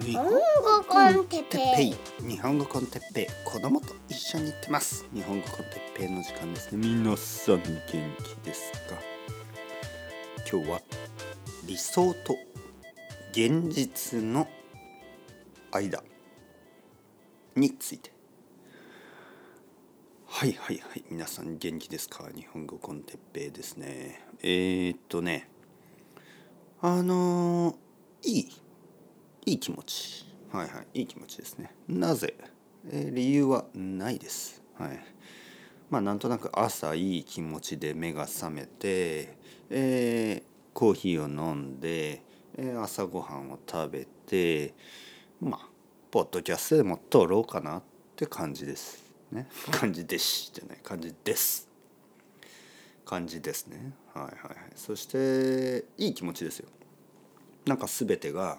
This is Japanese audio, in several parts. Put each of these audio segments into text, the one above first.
日本語コンテッペイ。日本語コンテッペイ。子供と一緒に行ってます。日本語コンテッペイの時間ですね。皆さん元気ですか？今日は理想と現実の間。について。はいはいはい。皆さん元気ですか？日本語コンテッペイですね。えー、っとね。あのー、いい？いい気持ち。はいはい。いい気持ちですね。なぜ、えー、理由はないです。はい。まあなんとなく朝いい気持ちで目が覚めて、えー、コーヒーを飲んで、えー、朝ごはんを食べてまあポッドキャストでも撮ろうかなって感じですね。感じですじゃない。感じです。感じですね。はいはいはい。そしていい気持ちですよ。なんか全てが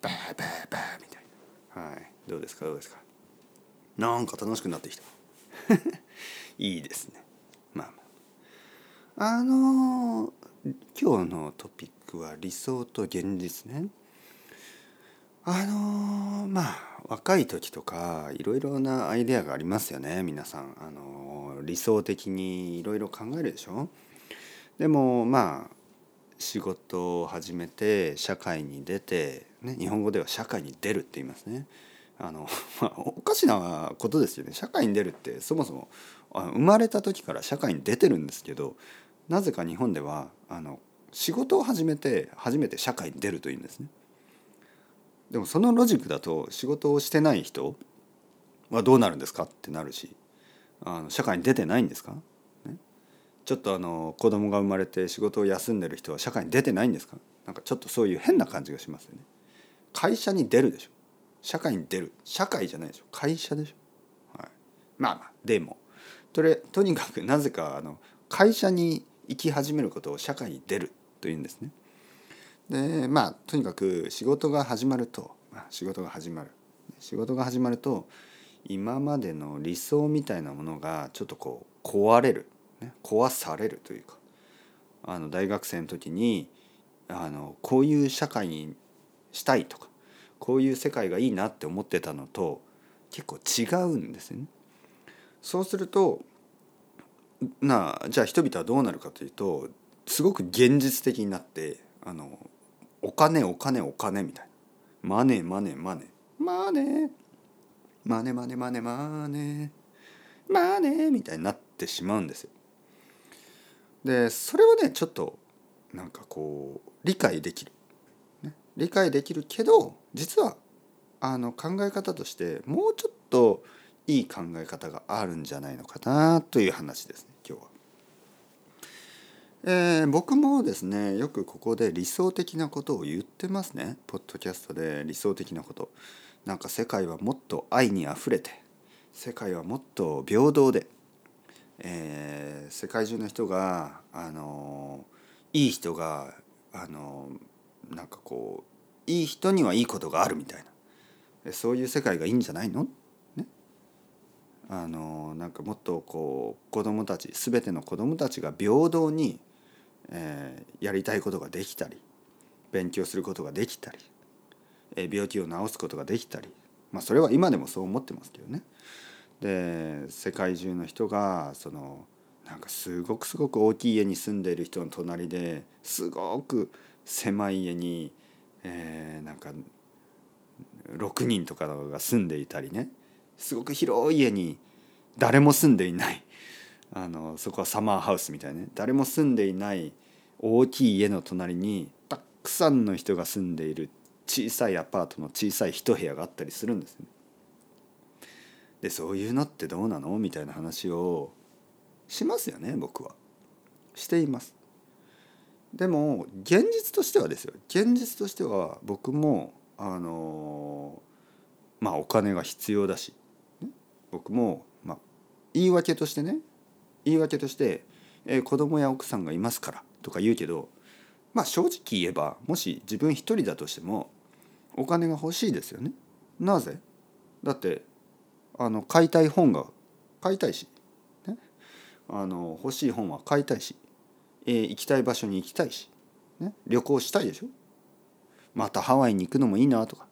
バーバーバーみたいなはい。どうですか？どうですか？なんか楽しくなってきた。いいですね。まあまあ。あの今日のトピックは理想と現実ね。あのまあ若い時とかいろいろなアイデアがありますよね皆さんあの理想的にいろいろ考えるでしょ？でもまあ仕事を始めて社会に出て、ね、日本語では社会に出るって言いますね。あの まあ、おかしなことですよね社会に出るってそもそも生まれた時から社会に出てるんですけどなぜか日本ではあの仕事を始めて初めて社会に出るというんですね。でもそのロジックだと仕事をしてない人はどうなるんですかってなるしあの社会に出てないんですか、ね、ちょっとあの子供が生まれて仕事を休んでる人は社会に出てないんですか？なんかちょっとそういう変な感じがしますよね。会社に出るでしょ。社会に出る。社会じゃないでしょ。会社でしょ、はい、まあまあでも。とれとにかくなぜかあの会社に行き始めることを社会に出るというんですね。でまあとにかく仕事が始まると、仕事が始まる。仕事が始まると今までの理想みたいなものがちょっとこう壊れる、ね、壊されるというか。あの大学生の時にあのこういう社会にしたいとかこういう世界がいいなって思ってたのと結構違うんですよね。そうするとなあじゃあ人々はどうなるかというとすごく現実的になってあのお金お金お金みたいな。マネマネマネ。マネ。マネマネマネマネ。マネみたいになってしまうんですよ。でそれはねちょっとなんかこう理解できる、ね、理解できるけど実はあの考え方としてもうちょっといい考え方があるんじゃないのかなという話ですね。えー、僕もですねよくここで理想的なことを言ってますね。ポッドキャストで理想的なこと。なんか世界はもっと愛にあふれて世界はもっと平等で、えー、世界中の人があのいい人があのなんかこういい人にはいいことがあるみたいな。そういう世界がいいんじゃないの？あのなんかもっとこう子どもたち全ての子どもたちが平等に、えー、やりたいことができたり勉強することができたり、えー、病気を治すことができたり、まあ、それは今でもそう思ってますけどね。で世界中の人がそのなんかすごくすごく大きい家に住んでいる人の隣ですごく狭い家に、えー、なんか6人とかが住んでいたりね。すごく広い家に誰も住んでいない。あのそこはサマーハウスみたいなね誰も住んでいない大きい家の隣にたくさんの人が住んでいる小さいアパートの小さい一部屋があったりするんですね。でそういうのってどうなの？みたいな話をしますよね僕は。しています。でも現実としてはですよ現実としては僕もあのまあお金が必要だし、ね、僕も、まあ、言い訳としてね言い訳として、えー、子供や奥さんがいますからとか言うけどまあ正直言えばもし自分一人だとしてもお金が欲しいですよね。なぜ？だってあの買いたい本が買いたいし、ね、あの欲しい本は買いたいし、えー、行きたい場所に行きたいし、ね、旅行したいでしょ？またハワイに行くのもいいなとか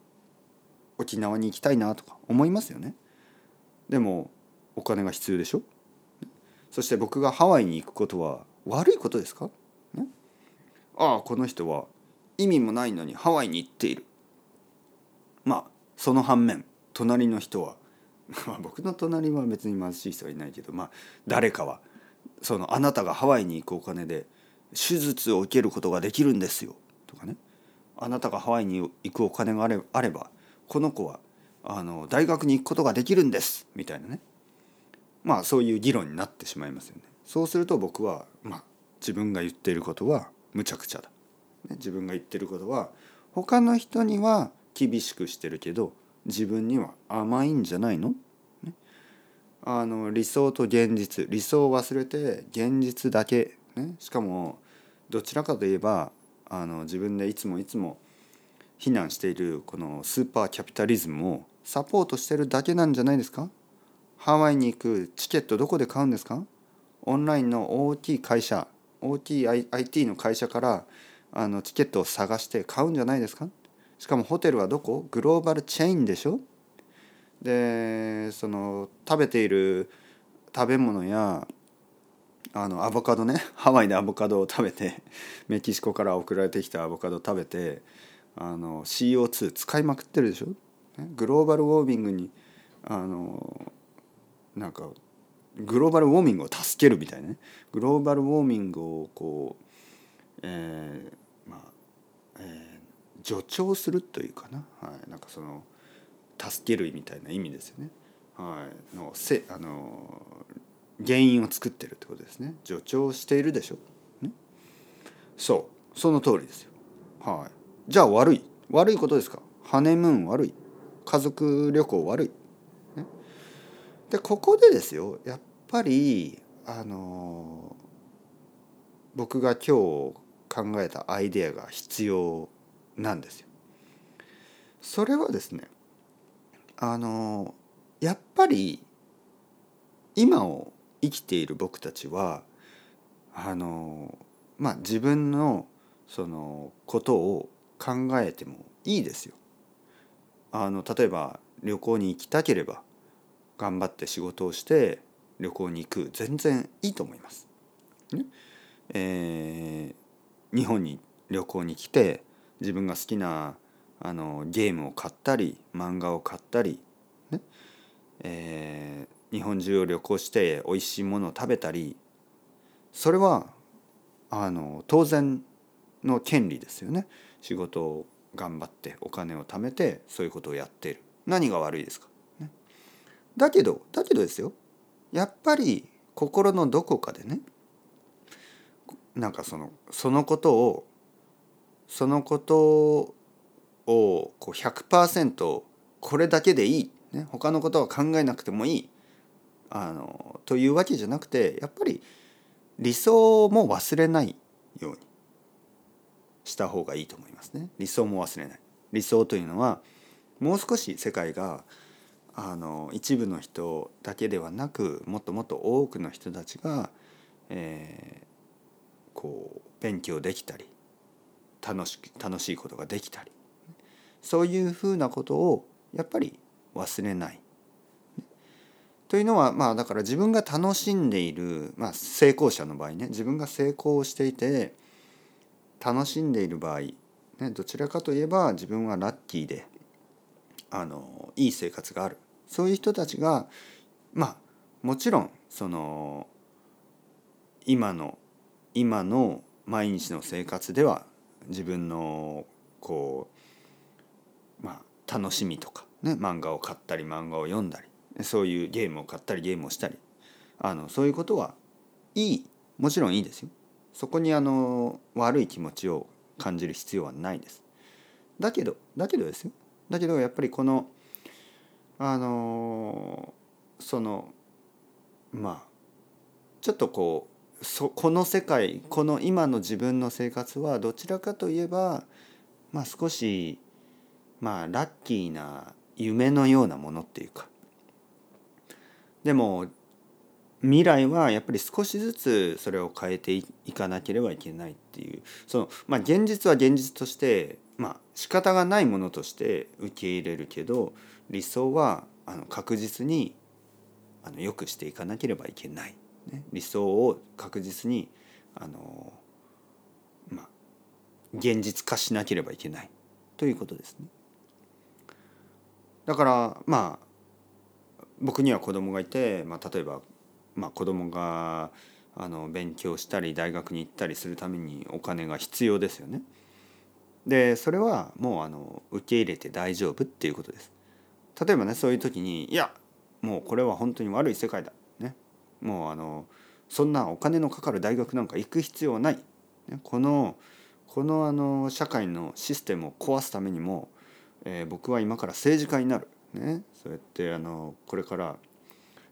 沖縄に行きたいなとか思いますよね。でもお金が必要でしょ？そして僕がハワイに行くことは悪いことですか、ね、ああこの人は意味もないのにハワイに行っている。まあその反面隣の人は ま僕の隣は別に貧しい人はいないけどまあ誰かはそのあなたがハワイに行くお金で手術を受けることができるんですよ。とかね。あなたがハワイに行くお金があれあればこの子はあの大学に行くことができるんです。みたいなね。まあそういう議論になってしまいますよね。そうすると僕はまあ自分が言っていることはむちゃくちゃだ。ね、自分が言ってることは他の人には厳しくしてるけど自分には甘いんじゃないの、ね、あの理想と現実理想を忘れて現実だけ、ね、しかもどちらかといえばあの自分でいつもいつも非難しているこのスーパーキャピタリズムをサポートしてるだけなんじゃないですか？ハワイに行くチケットどこで買うんですか？オンラインの大きい会社 OTIT の会社からあのチケットを探して買うんじゃないですか？しかもホテルはどこ？グローバルチェーンでしょ？でその食べている食べ物やあのアボカドねハワイでアボカドを食べて メキシコから送られてきたアボカドを食べてあの CO2 使いまくってるでしょ？グローバルウォーミングにあのなんかグローバルウォーミングを助けるみたいなねグローバルウォーミングをこうえー、まあえー助長するというかな、はい、なんかその助けるみたいな意味ですよね。はい、のせあの原因を作ってるってことですね。助長しているでしょ。ね、そうその通りですよ。はい、じゃあ悪い悪いことですか？ハネムーン悪い家族旅行悪い。でここでですよやっぱりあの僕が今日考えたアイデアが必要なんですよ。それはですねあのやっぱり今を生きている僕たちはあのまあ自分のそのことを考えてもいいですよ。あの例えば旅行に行きたければ頑張って仕事をして旅行に行く全然いいと思います。ね。えー、日本に旅行に来て自分が好きなあのゲームを買ったり漫画を買ったり、ね。えー、日本中を旅行して美味しいものを食べたりそれはあの当然の権利ですよね。仕事を頑張ってお金を貯めてそういうことをやっている。何が悪いですか、だけどだけどですよ。やっぱり心のどこかでねなんかそのそのことをそのことをこう100%これだけでいい、ね、他のことは考えなくてもいいあのというわけじゃなくてやっぱり理想も忘れないようにした方がいいと思いますね。理想も忘れない。理想というのはもう少し世界があの一部の人だけではなくもっともっと多くの人たちが、えー、こう勉強できたり楽し楽しいことができたりそういうふうなことをやっぱり忘れない。というのはまあだから自分が楽しんでいる、まあ、成功者の場合ね自分が成功していて楽しんでいる場合、ね、どちらかといえば自分はラッキーであのいい生活がある。そういう人たちがまあもちろんその今の今の毎日の生活では自分のこうまあ楽しみとかね漫画を買ったり漫画を読んだりそういうゲームを買ったりゲームをしたりあのそういうことはいいもちろんいいですよ。そこにあの悪い気持ちを感じる必要はないです。だけどだけどですよだけどやっぱりこのあのそのまあちょっとこうそこの世界この今の自分の生活はどちらかといえばまあ少しまあラッキーな夢のようなものっていうか。でも未来はやっぱり少しずつそれを変えていかなければいけないっていう。そのまあ現実は現実として仕方がないものとして受け入れるけど理想はあの確実にあの良くしていかなければいけない、ね、理想を確実にあの、まあ、現実化しなければいけないということですね。だからまあ僕には子供がいて、まあ、例えば、まあ、子供があの勉強したり大学に行ったりするためにお金が必要ですよね。でそれはもうあの受け入れて大丈夫っていうことです。例えばねそういう時にいやもうこれは本当に悪い世界だ、ね、もうあのそんなお金のかかる大学なんか行く必要はない、ね、このこのあの社会のシステムを壊すためにも、えー、僕は今から政治家になる、ね、そうやってあのこれから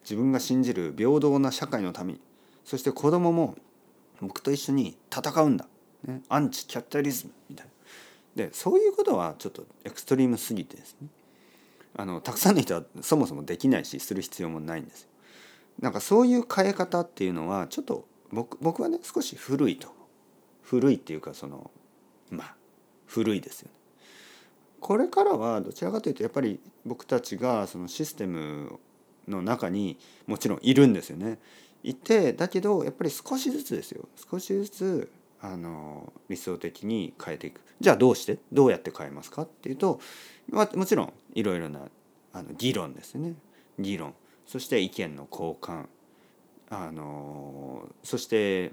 自分が信じる平等な社会のためにそして子供も僕と一緒に戦うんだ、ね、アンチキャピタリズムみたいな。でそういうことはちょっとエクストリームすぎてですねあのたくさんの人はそもそもできないしする必要もないんですよ。なんかそういう変え方っていうのはちょっと僕僕はね少し古いと古いっていうかそのまあ古いですよね。これからはどちらかというとやっぱり僕たちがそのシステムの中にもちろんいるんですよね。いてだけどやっぱり少しずつですよ少しずつあの理想的に変えていく。じゃあどうして？どうやって変えますかっていうと、まあ、もちろんいろいろなあの議論ですね。議論。そして意見の交換。あのそして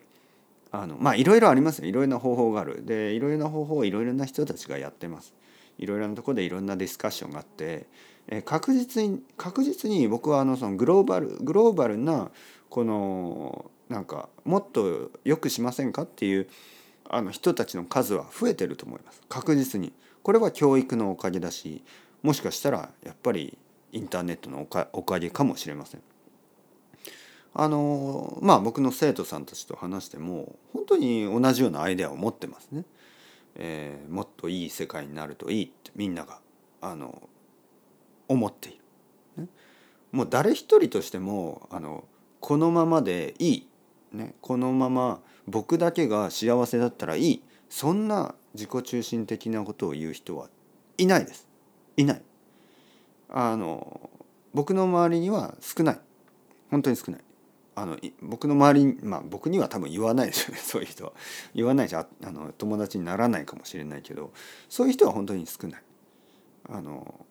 あのまあいろいろありますよ。いろいろな方法がある。でいろいろな方法をいろいろな人たちがやってます。いろいろなとこでいろんなディスカッションがあってえ確実に確実に僕はあのそのグローバルグローバルなこのなんかもっと良くしませんかっていうあの人たちの数は増えてると思います。確実に。これは教育のおかげだしもしかしたらやっぱりインターネットのおかげかもしれません。あのまあ僕の生徒さんたちと話しても本当に同じようなアイデアを持ってますね、えー、もっといい世界になるといいってみんながあの思っている、ね、もう誰一人としてもあのこのままでいいね、このまま僕だけが幸せだったらいい。そんな自己中心的なことを言う人はいないです。いない。あの僕の周りには少ない。本当に少ない。あの僕の周りにまあ僕には多分言わないですよね。そういう人は。言わないしああの友達にならないかもしれないけどそういう人は本当に少ない。あの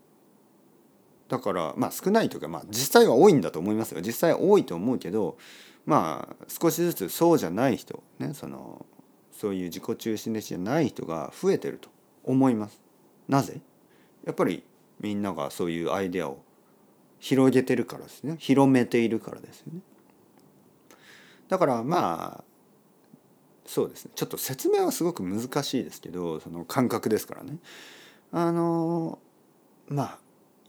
だからまあ少ないというかまあ実際は多いんだと思いますよ。実際多いと思うけどまあ少しずつそうじゃない人ねそのそういう自己中心的じゃない人が増えてると思います。なぜ？やっぱりみんながそういうアイデアを広げてるからですね。広めているからですよね。だからまあそうですね。ちょっと説明はすごく難しいですけどその感覚ですからね。あのまあ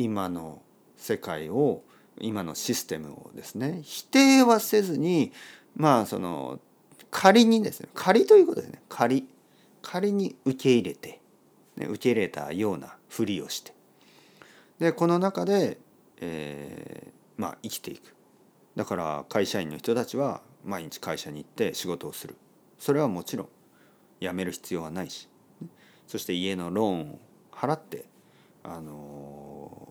今の世界を今のシステムをですね否定はせずにまあその仮にですね仮ということですね。仮仮に受け入れて、ね、受け入れたようなふりをしてでこの中で、えー、まあ生きていく。だから会社員の人たちは毎日会社に行って仕事をする。それはもちろん辞める必要はないし。そして家のローンを払ってあの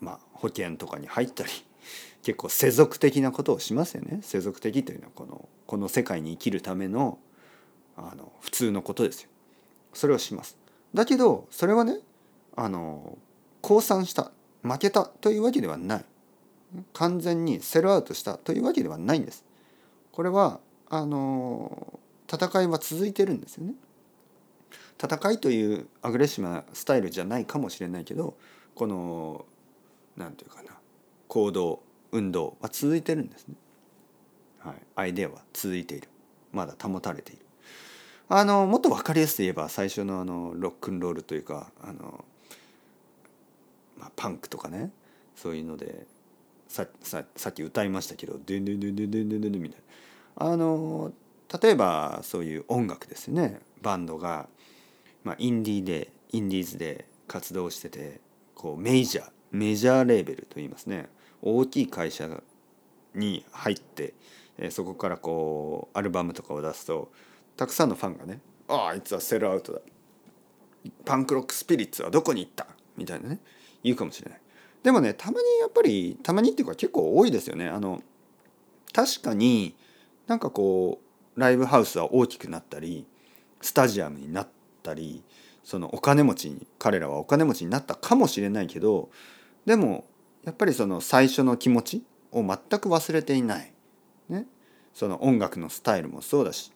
まあ、保険とかに入ったり 結構世俗的なことをしますよね。世俗的というのはこのこの世界に生きるためのあの普通のことですよ。それをします。だけどそれはねあの降参した負けたというわけではない。完全にセルアウトしたというわけではないんです。これはあの戦いは続いてるんですよね。戦いというアグレッシブなスタイルじゃないかもしれないけどこの何て言うかな。行動運動は続いてるんですね。はい、アイデアは続いている。まだ保たれている。あのもっと分かりやすく言えば最初のあのロックンロールというかあの、まあ、パンクとかね。そういうのでさささっき歌いましたけど「デンデンデンデンデンデンデン」みたいな。あの例えばそういう音楽ですね。バンドが、まあ、インディーでインディーズで活動しててこうメジャー。メジャーレーベルと言いますね大きい会社に入ってそこからこうアルバムとかを出すとたくさんのファンがね「あああいつはセルアウトだ」「パンクロックスピリッツはどこに行った?」みたいなね言うかもしれない。でもねたまにやっぱりたまにっていうか結構多いですよね。あの確かになんかこうライブハウスは大きくなったりスタジアムになったりそのお金持ちに彼らはお金持ちになったかもしれないけどでもやっぱりその最初の気持ちを全く忘れていない、ね、その音楽のスタイルもそうだし。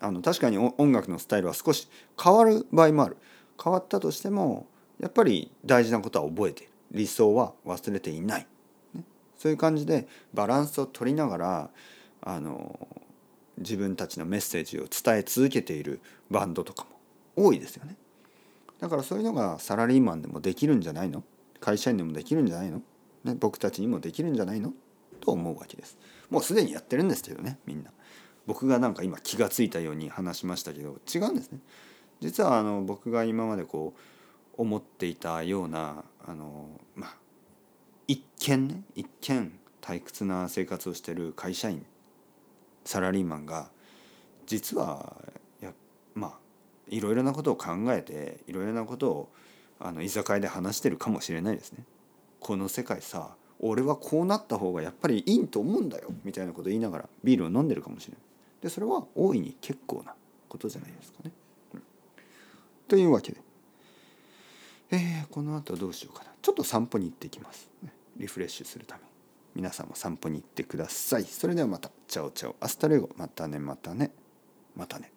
あの確かに音楽のスタイルは少し変わる場合もある。変わったとしてもやっぱり大事なことは覚えている。理想は忘れていない、ね、そういう感じでバランスを取りながらあの自分たちのメッセージを伝え続けているバンドとかも多いですよね。だからそういうのがサラリーマンでもできるんじゃないの？会社員でもできるんじゃないの、ね、僕たちにもできるんじゃないの？と思うわけです。もうすでにやってるんですけどねみんな。僕がなんか今気が付いたように話しましたけど違うんですね。実はあの僕が今までこう思っていたようなあのまあ一見ね一見退屈な生活をしてる会社員サラリーマンが実はやまあいろいろなことを考えていろいろなことをあの居酒屋で話してるかもしれないですね。この世界さ俺はこうなった方がやっぱりいいと思うんだよみたいなこと言いながらビールを飲んでるかもしれない。でそれは大いに結構なことじゃないですかね。うん、というわけで、えー、この後どうしようかな。ちょっと散歩に行ってきます、ね、リフレッシュするために。皆さんも散歩に行ってください。それではまた。 Ciao ciao。Hasta luego。またねまたね。またね。